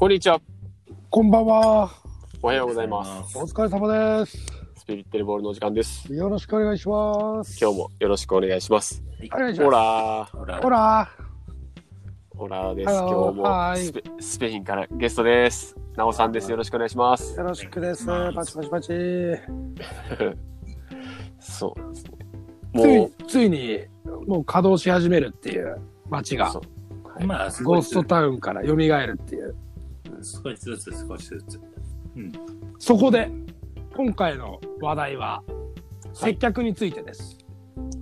こんにちは。こんばんは。おはようございます。お疲れ様です。スピリッテルボールのお時間です。よろしくお願いします。今日もよろしくお願いします。ほお願いします。ほらほら。ほらーです。今日もはいスペスペインからゲストです。なおさんです。よろしくお願いします。よろしくです。まあパチパチパチ。そうですね。つもい、ついに、もう稼働し始めるっていう街う、がまあ、ゴーストタウンから蘇るっていう。少しずつ少しずつ。そこで、今回の話題は、はい接客についてです。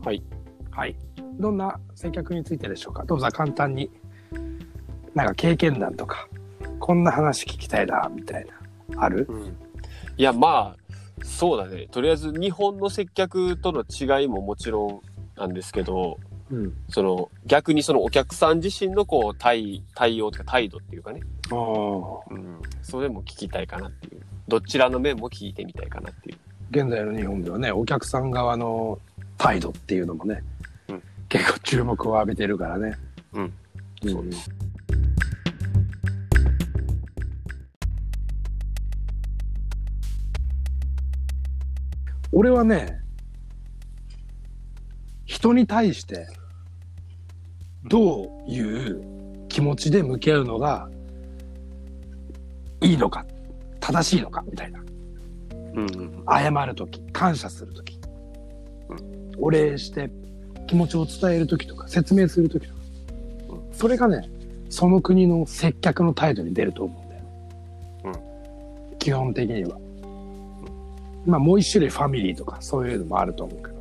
はい。はい。どんな接客についてでしょうか？どうぞ簡単に、なんか経験談とか、こんな話聞きたいな、みたいな、ある？うんいや、まあ、そうだね。とりあえず日本の接客との違いももちろんなんですけど、うん。その逆にそのお客さん自身のこう対対応というか態度っていうかね、ああ。うん、それも聞きたいかなっていう。どちらの面も聞いてみたいかなっていう。現在の日本ではねお客さん側の態度っていうのもね、うん。結構注目を浴びてるからね。うん。そうです。俺はね人に対してどういう気持ちで向き合うのがいいのか正しいのかみたいな。うんうん。謝る時感謝する時、うお礼して気持ちを伝える時とか説明する時とか、それがねその国の接客の態度に出ると思うんだよ、基本的には、まあもう一種類ファミリーとかそういうのもあると思うけど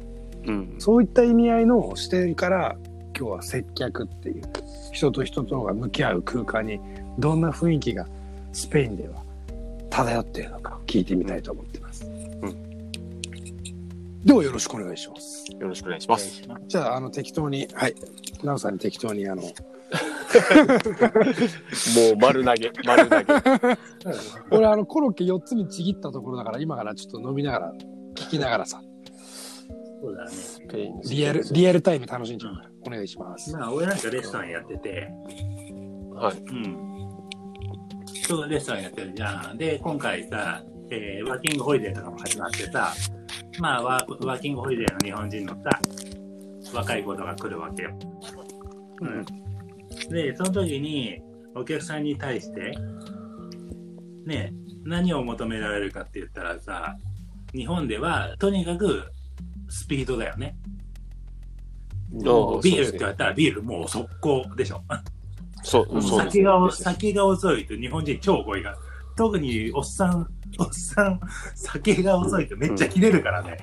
うんそういった意味合いの視点から今日は接客っていう人と人とが向き合う空間にどんな雰囲気がスペインでは漂っているのか聞いてみたいと思ってます。んではよろしくお願いします。よろしくお願いしますじゃあ、あの、適当に、はい。ナオさんに適当に、あの、もう丸投げ丸投げ 俺、あの、コロッケ4つにちぎったところだから、今からちょっと飲みながら、聞きながらさ、そうだね。リアル、リアルタイム楽しんじゃうから、お願いします。まあ、俺なんかレストランやってて、はいうん。そう、レストランやってるじゃん。で、今回さ、えーワーキングホリデーとかも始まってさ、まあワー、ワーキングホリデーの日本人のさ、若い子とか来るわけよ。うん。で、その時に、お客さんに対して、ね、何を求められるかって言ったらさ、日本では、とにかく、スピードだよね。ビールって言われたらビールもう速攻でしょ。そうそうそう先が先が遅いと日本人超語彙が。特におっさん、おっさん、酒が遅いとめっちゃ切れるからね。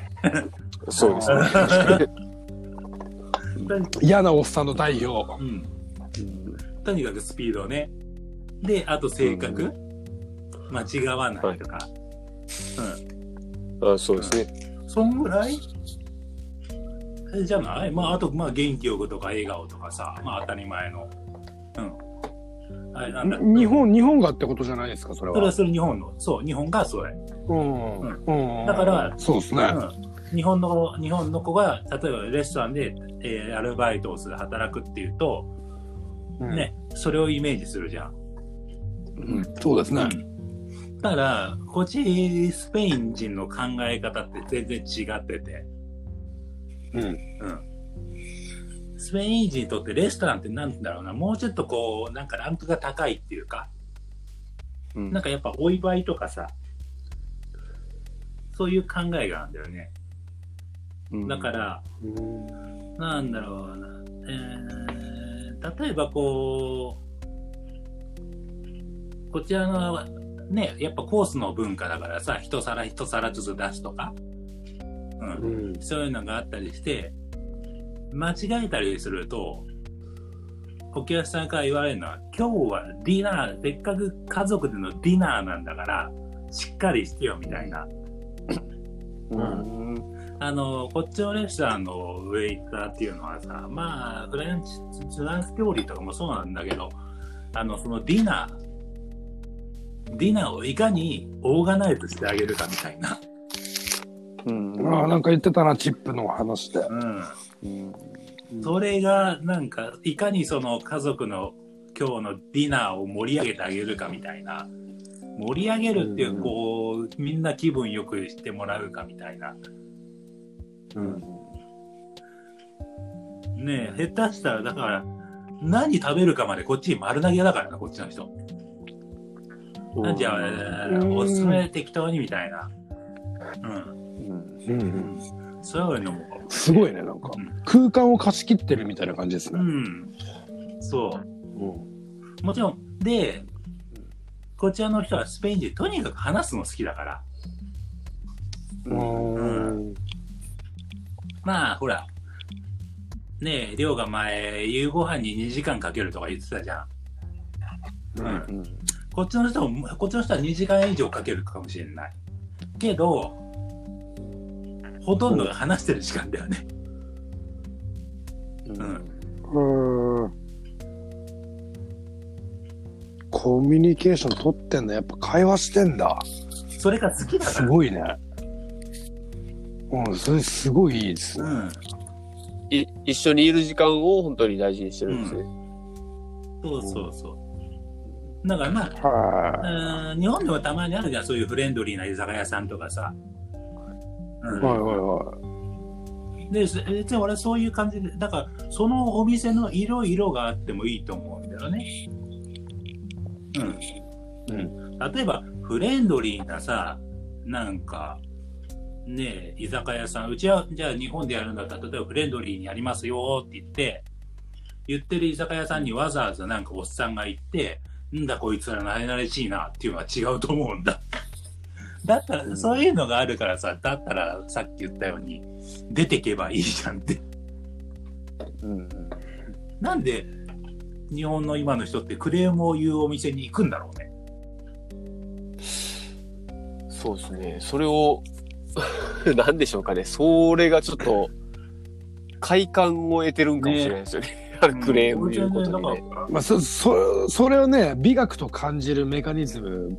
そうですね 嫌なおっさんの代表。うん。とにかくスピードね。で、あと性格、間違わないとか。あそうですねそんぐらい？えじゃない？まあ、あと、まあ、元気よくとか笑顔とかさ、まあ、当たり前の。うん。あれなんだ？日本、日本がってことじゃないですか、それは。それはそれ日本の。そう、日本がそれ。うん。うん。だからそうですね。うん、日本の日本の子が例えばレストランで、えーアルバイトをする働くっていうと、うんねそれをイメージするじゃん、うん。そうですね。だからこっちスペイン人の考え方って全然違ってて、うん。うん、スペイン人にとってレストランってなんだろうな。もうちょっとこうなんかランクが高いっていうか。うん。なんかやっぱお祝いとかさそういう考えがあるんだよね。うん。だから、なんだろうな、えー、例えばこう、こちらのね、やっぱコースの文化だからさ、一皿一皿ずつ出すとか、うん、うん。そういうのがあったりして、間違えたりすると、お客さんから言われるのは、今日はディナー、せっかく家族でのディナーなんだから、しっかりしてよみたいな。うんあの、こっちのレストランのウェイターっていうのはさ、まあ、フレンチ、フランス料理とかもそうなんだけど、あの、そのディナー、ディナーをいかにオーガナイズしてあげるかみたいな。うんああ、なんか言ってたな、チップの話で。うん。うんそれが、なんか、いかにその家族の今日のディナーを盛り上げてあげるかみたいな。盛り上げるっていう、うんこう、みんな気分よくしてもらうかみたいな。うん。ねえ、下手したら、だから、何食べるかまでこっちに丸投げだからな、こっちの人。じゃあ、うんおすすめ適当にみたいな。うん。うんうん。そういうのも。すごいね、なんかうん。空間を貸し切ってるみたいな感じですね。うん。そう。うん。もちろん、で、こちらの人はスペイン人、とにかく話すの好きだから。うん。まあ、ほら、ねえ、りょうが前、夕ご飯に2時間かけるとか言ってたじゃん。うん。うんこっちの人も、こっちの人は2時間以上かけるかもしれない。けど、ほとんどが話してる時間だよね。うんうん。コミュニケーション取ってんだ。やっぱ会話してんだ。それが好きだから。すごいね。うん、それすごいいいですね。うん。い一緒にいる時間を本当に大事にしてるんですね。そうそうそう。だからまあ、はうん日本でもたまにあるじゃん、そういうフレンドリーな居酒屋さんとかさ。うはいはいはい。で、す別に俺はそういう感じで、だから、そのお店の色々があってもいいと思うんだよね。うん。うん。例えば、フレンドリーなさ、なんか、ねえ、居酒屋さん、うちは、じゃあ日本でやるんだったら、例えばフレンドリーにやりますよって言って、言ってる居酒屋さんにわざわざなんかおっさんが行って、んだこいつら慣れ慣れしいなっていうのは違うと思うんだ。だったら、そういうのがあるからさ、だったらさっき言ったように、出てけばいいじゃんって。うんなんで、日本の今の人ってクレームを言うお店に行くんだろうね。そうですね。それを、なんでしょうかね。それがちょっと、快感を得てるんかもしれないですよね。あのクレーム言うことにね。まあ、そ、そ、それをね、美学と感じるメカニズム、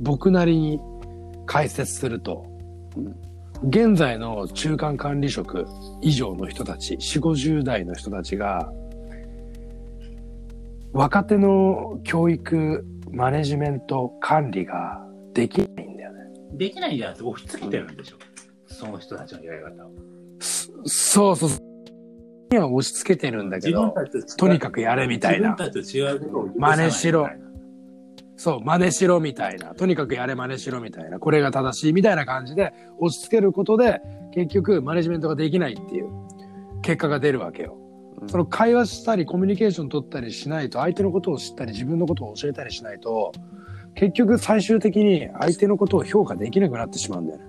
僕なりに解説すると、現在の中間管理職以上の人たち、4、50代の人たちが、若手の教育、マネジメント、管理ができないんだよね。できないんじゃなくて、押し付けてるんでしょ？その人たちのやり方を。そうそう。には押し付けてるんだけど、とにかくやれみたいな。自分たちと違うことを真似しろそう、真似しろみたいな。とにかくやれ真似しろみたいな。これが正しいみたいな感じで押し付けることで、結局マネジメントができないっていう結果が出るわけよ。その会話したりコミュニケーション取ったりしないと、相手のことを知ったり自分のことを教えたりしないと、結局最終的に相手のことを評価できなくなってしまうんだよね。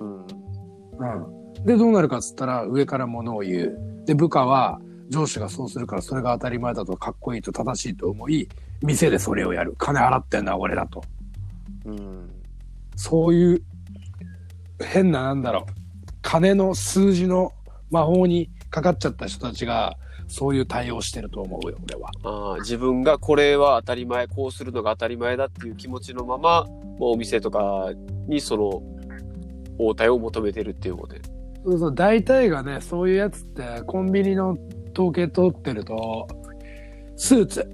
うんうん。で、どうなるかっつったら、上から物を言う。で、部下は、上司がそうするから、それが当たり前だと、かっこいいと正しいと思い、店でそれをやる。金払ってんだ、俺だと。うんそういう、変な、なんだろう。金の数字の魔法にかかっちゃった人たちが、そういう対応してると思うよ、俺は。ああ自分がこれは当たり前、こうするのが当たり前だっていう気持ちのまま、もうお店とかにその応対を求めてるっていうことで。そうそう、大体がね、そういうやつって、コンビニの統計取ってると、スーツ、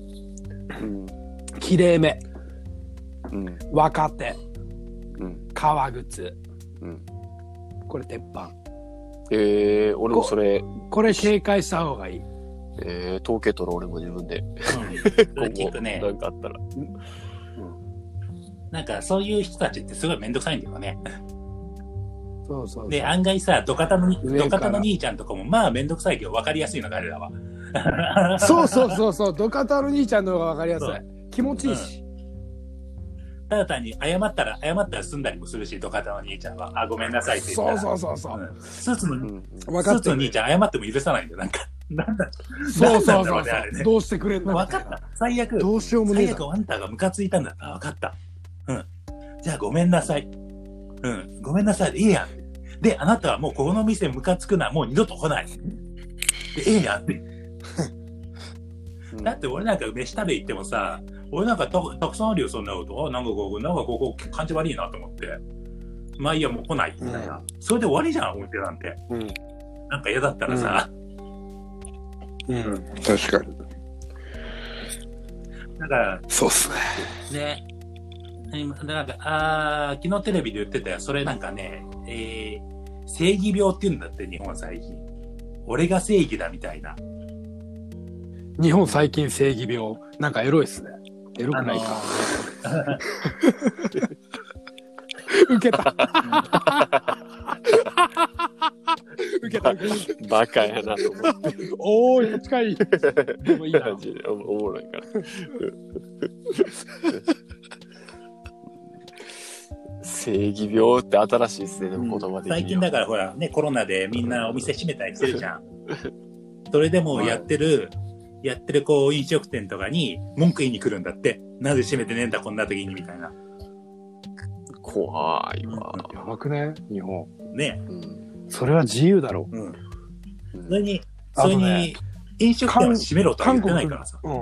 うんきれいめ、うん若手、うん革靴、うんこれ鉄板。えー、俺もそれ、これ警戒した方がいい。えー、統計取ろう俺も自分で。それ聞くねな。んかあったら。なんかそういう人たちってすごいめんどくさいんだよね。そうそうそう。で、案外さ、ドカタのに、上からドカタの兄ちゃんとかも、まあめんどくさいけど分かりやすいの彼らは。そうそうそうそう、ドカタの兄ちゃんの方がわかりやすい。気持ちいいし。ただ単に謝ったら、謝ったら済んだりもするし、ドカタの兄ちゃんは。あ、ごめんなさいって言ったそうら。そうそうそう。うんスーツの、うんスーツの兄。ちゃん謝っても許さないんだよ。なんか、なんだ、そうそうそうねね。どうしてくれんの？分かった。最悪。どうしようもねえ。最悪あんたがムカついたんだったら分かった。うん。じゃあごめんなさい。うん。ごめんなさい。いいやん。で、あなたはもうこの店ムカつくな。もう二度と来ない。で、ええやんって。うんだって俺なんか飯食べ行ってもさ、俺なんかたたくさんあるよ、そんなこと。あ、なんかここ、なんかここ感じ悪いなと思って。まあいいや、もう来ない。みたいな。それで終わりじゃん、お店なんて。うんなんか嫌だったらさ、うん、確かに。だから、そうっすね。ね、今なんか、あー昨日テレビで言ってたよ。それなんかね、えー、正義病って言うんだって、日本最近。俺が正義だみたいな。日本最近正義病。なんかエロいっすね。エロくないか。受けた。受けた。受けたバカやなと思って。おーい、近い。でもいいな。感じでおおもろいから。正義病って新しいですね、でも言葉的には。最近だからほら、ね、コロナでみんなお店閉めたりしてるじゃん。それでもやってる、やってるこう飲食店とかに文句言いに来るんだって。なぜ閉めてねえんだ、こんな時に、みたいな。怖いわ。やばくね？日本。ね。うんそれは自由だろうん。うんそれに、それに、飲食店は閉めろとは言ってないからさ。う。うん。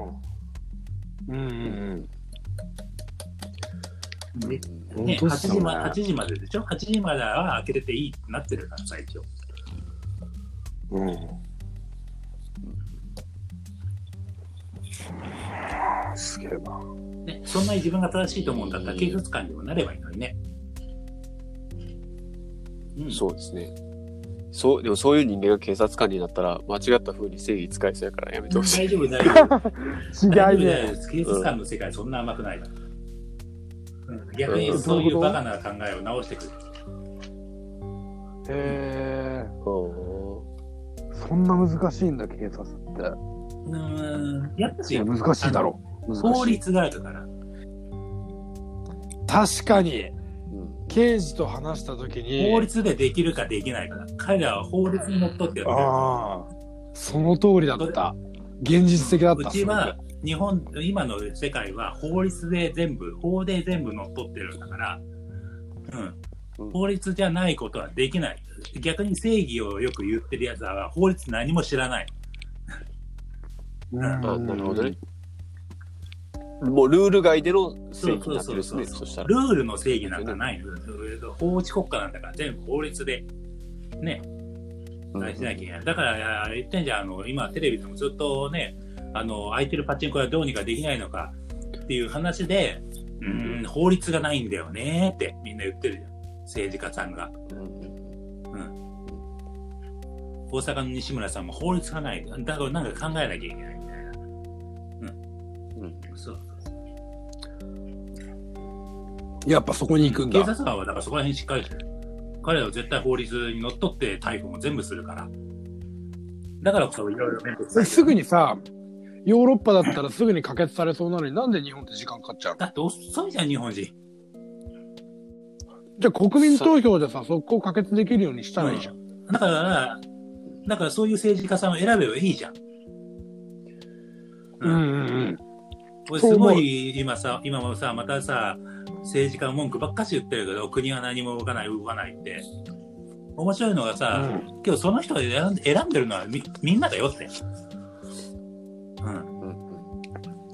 うんうんねうん。ね、8本当っね時ま8時まででしょ ?8 時までは開けてていいってなってるからさ、一応。うん。すげえな。ね、そんなに自分が正しいと思うんだったら警察官にもなればいいのにね。うん、そうですね。そう、でもそういう人間が警察官になったら、間違った風に正義使いそうやからやめてほしい。大丈夫、大丈夫。違い大ね。丈夫警察官の世界そんな甘くないから。うん、逆にそういうバカな考えを直してくる。へえ。うんそんな難しいんだ、警察って。うーん、やっぱいや、難しいだろう。法律があるから。確かに、うん刑事と話したときに、法律でできるかできないかだ。彼らは法律にのっとってやってる。ああ、その通りだった。現実的だった。うちは、日本、今の世界は法律で全部、法で全部乗っ取ってるんだから、う。うんん法律じゃないことはできない。逆に正義をよく言ってるやつは法律何も知らない。うんあなるほどね。もうルール外での正義になってるですね、そうそうそうそしたら。ルールの正義なんかないの。法治国家なんだから全部法律で、ね、うんあれしなきゃいけない。だから、言ってんじゃん、あの、今テレビでもずっとね、あの、空いてるパチンコはどうにかできないのかっていう話で、うーん、法律がないんだよねってみんな言ってるじゃん。政治家さんが。うん大阪の西村さんも法律がない。だからなんか考えなきゃいけないみたいな。うんそう。やっぱそこに行くん警だ。察官はだからそこら辺しっかりしてる。彼らは絶対法律にのっとって逮捕も全部するから。だからこそいろいろ面倒くさい。すぐにさ、ヨーロッパだったらすぐに可決されそうなのになんで日本って時間かかっちゃうの？だって遅いじゃん、日本人。じゃあ国民投票でさ、速攻可決できるようにしたらいいじゃん。だから、だからそういう政治家さんを選べばいいじゃん。うんうんうん。俺すごい今さ、今もさ、またさ、政治家の文句ばっかし言ってるけど、国は何も動かない、動かないって。面白いのがさ、うんけどその人が選ん選んでるのはみみんなだよって。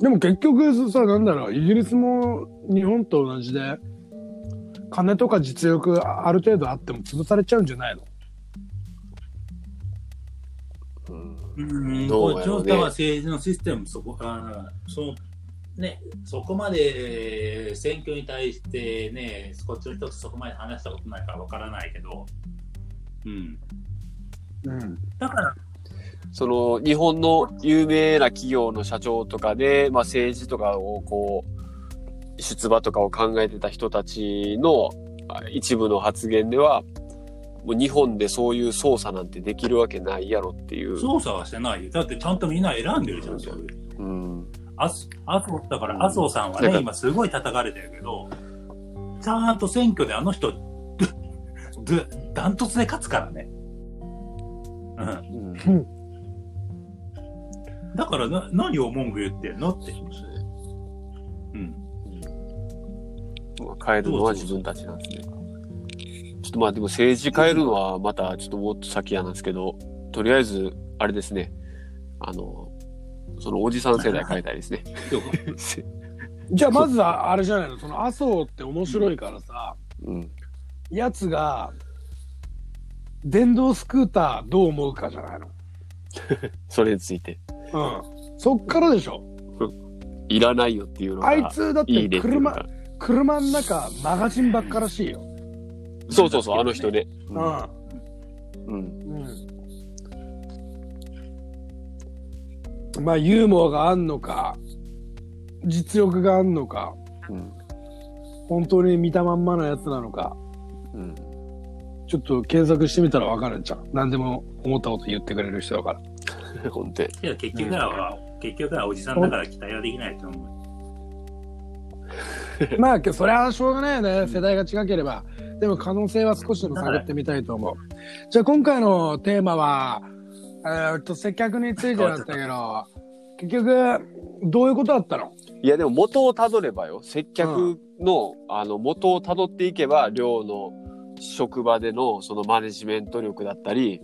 でも結局さ、なんだろう、イギリスも日本と同じで、金とか実力ある程度あっても潰されちゃうんじゃないの？うんうん、どうやろうねは政治のシステム、そこあーそう、ね、そこまでえー選挙に対してね、こっちの人とそこまで話したことないからわからないけど、うん。うん。だから、その日本の有名な企業の社長とかで、まあ、政治とかをこう出馬とかを考えてた人たちのあ一部の発言ではもう日本でそういう操作なんてできるわけないやろっていう。操作はしてないよ。だってちゃんとみんな選んでるじゃん、そういう。うんあす麻生だから麻生さんはね、だから今すごい叩かれてるけど、ちゃんと選挙であの人、ダントツで勝つからね。うん。うんだからな、何を文句言ってんの？って。うん。まあ変えるのは自分たちなんですね。ちょっとまあでも政治変えるのはまたちょっともっと先やなんですけど、とりあえず、あれですね。あの、そのおじさん世代変えたいですね。じゃあまずはあれじゃないの？その麻生って面白いからさ、うん。やつが、電動スクーターどう思うかじゃないの？それについて。うん。そっからでしょ。いらないよっていうのがあいつだっいいて車ねっていうのが、車の中、マガジンばっからしいよ。そうそうそう、あの人ね。ううん。ん。うん。まあ、ユーモアがあんのか、実力があんのか、うん。本当に見たまんまのやつなのか、うん。ちょっと検索してみたらわかるじゃん。何でも思ったこと言ってくれる人だから。本当に。けど結局は、結局はおじさんだから期待はできないと思う。まあ、それはしょうがないよね。世代が違ければ。でも可能性は少しでも探ってみたいと思う。じゃあ今回のテーマは、えーっと、接客についてだったけど、結局、どういうことだったの？いや、でも元をたどればよ、接客の、あの、元をたどっていけば、寮の職場でのそのマネジメント力だったり、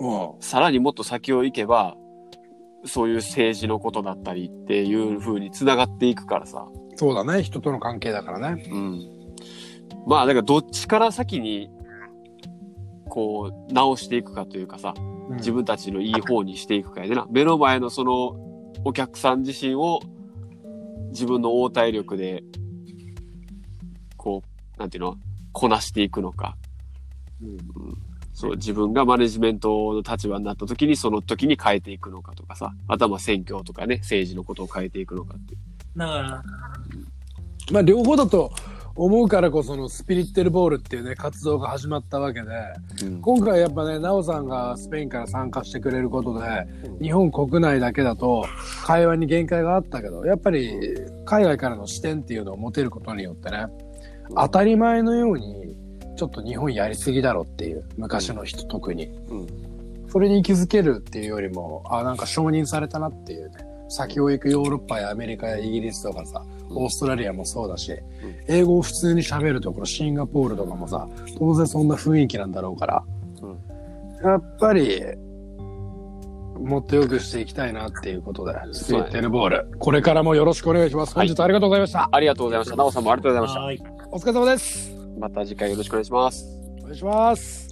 うん。さらにもっと先を行けば、そういう政治のことだったりっていう風に繋がっていくからさ。そうだね。人との関係だからね。うん。まあ、だからどっちから先に、こう、直していくかというかさ、自分たちのいい方にしていくかやでな。目の前のその、お客さん自身を、自分の応対力で、こう、なんていうの、こなしていくのか。うんそう、自分がマネジメントの立場になった時に、その時に変えていくのかとかさ、あとはまあ選挙とかね、政治のことを変えていくのかっていう。だから、まあ両方だと思うからこそのスピリッテルボールっていうね、活動が始まったわけで、うん。今回やっぱね、ナオさんがスペインから参加してくれることで、日本国内だけだと会話に限界があったけど、やっぱり海外からの視点っていうのを持てることによってね、当たり前のように、ちょっと日本やりすぎだろっていう、昔の人特に。うん。それに気づけるっていうよりも、あ、なんか承認されたなっていうね。先を行くヨーロッパやアメリカやイギリスとかさ、オーストラリアもそうだし、英語を普通に喋るところ、シンガポールとかもさ、当然そんな雰囲気なんだろうから、やっぱり、もっと良くしていきたいなっていうことで、スピリッテルボール。これからもよろしくお願いします。本日はありがとうございました。ありがとうございました。なおさんもありがとうございました。はい。お疲れ様です。また次回よろしくお願いします。お願いします。